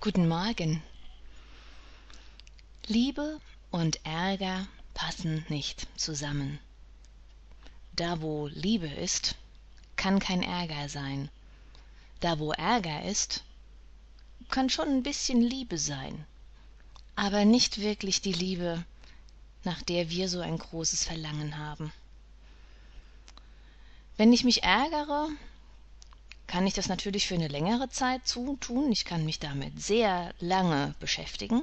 Guten Morgen. Liebe und Ärger passen nicht zusammen. Da wo Liebe ist, kann kein Ärger sein. Da wo Ärger ist, kann schon ein bisschen Liebe sein. Aber nicht wirklich die Liebe, nach der wir so ein großes Verlangen haben. Wenn ich mich ärgere, kann ich das natürlich für eine längere Zeit tun. Ich kann mich damit sehr lange beschäftigen.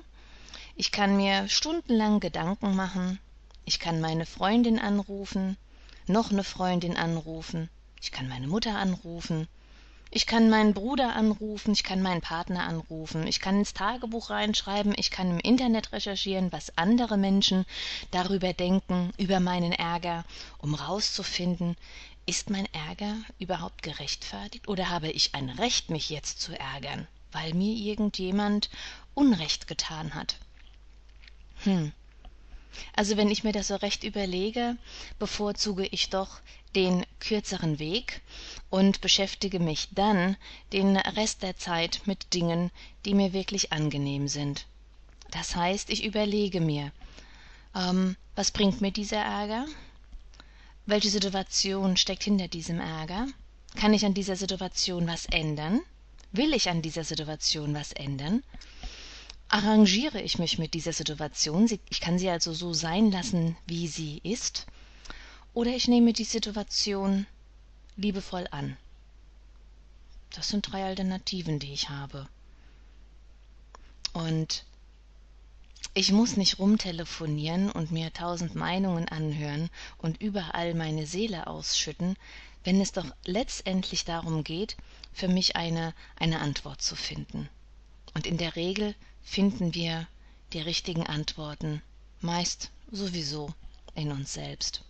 Ich kann mir stundenlang Gedanken machen. Ich kann meine Freundin anrufen, noch eine Freundin anrufen. Ich kann meine Mutter anrufen. Ich kann meinen Bruder anrufen, ich kann meinen Partner anrufen, ich kann ins Tagebuch reinschreiben, ich kann im Internet recherchieren, was andere Menschen darüber denken, über meinen Ärger, um rauszufinden, ist mein Ärger überhaupt gerechtfertigt oder habe ich ein Recht, mich jetzt zu ärgern, weil mir irgendjemand Unrecht getan hat? Hm. Also wenn ich mir das so recht überlege, bevorzuge ich doch den kürzeren Weg und beschäftige mich dann den Rest der Zeit mit Dingen, die mir wirklich angenehm sind. Das heißt, ich überlege mir, ähm, was bringt mir dieser Ärger? Welche Situation steckt hinter diesem Ärger? Kann ich an dieser Situation was ändern? Will ich an dieser Situation was ändern? Arrangiere ich mich mit dieser Situation? Ich kann sie also so sein lassen, wie sie ist? Oder ich nehme die Situation liebevoll an? Das sind drei Alternativen, die ich habe. Und ich muss nicht rumtelefonieren und mir tausend Meinungen anhören und überall meine Seele ausschütten, wenn es doch letztendlich darum geht, für mich eine, eine Antwort zu finden. Und in der Regel finden wir die richtigen Antworten meist sowieso in uns selbst.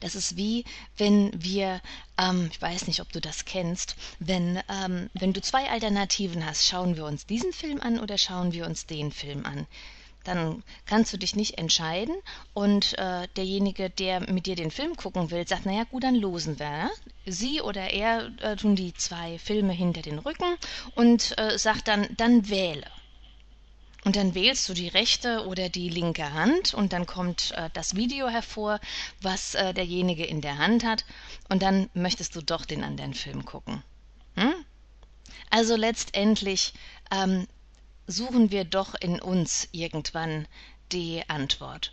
Das ist wie, wenn wir, ähm, ich weiß nicht, ob du das kennst, wenn, ähm, wenn du zwei Alternativen hast, schauen wir uns diesen Film an oder schauen wir uns den Film an. Dann kannst du dich nicht entscheiden und äh, derjenige, der mit dir den Film gucken will, sagt, naja gut, dann losen wir. Ne? Sie oder er äh, tun die zwei Filme hinter den Rücken und äh, sagt dann, dann wähle. Und dann wählst du die rechte oder die linke Hand und dann kommt äh, das Video hervor, was äh, derjenige in der Hand hat und dann möchtest du doch den anderen Film gucken. Hm? Also letztendlich ähm, suchen wir doch in uns irgendwann die Antwort.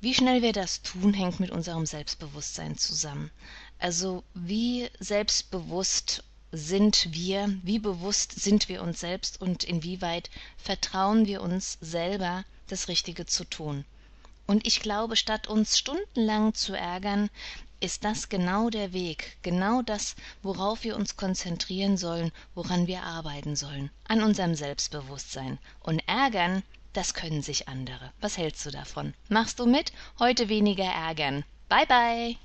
Wie schnell wir das tun, hängt mit unserem Selbstbewusstsein zusammen. Also wie selbstbewusst sind wir, wie bewusst sind wir uns selbst und inwieweit vertrauen wir uns selber, das Richtige zu tun. Und ich glaube, statt uns stundenlang zu ärgern, ist das genau der Weg, genau das, worauf wir uns konzentrieren sollen, woran wir arbeiten sollen, an unserem Selbstbewusstsein. Und ärgern, das können sich andere. Was hältst du davon? Machst du mit? Heute weniger ärgern. Bye bye.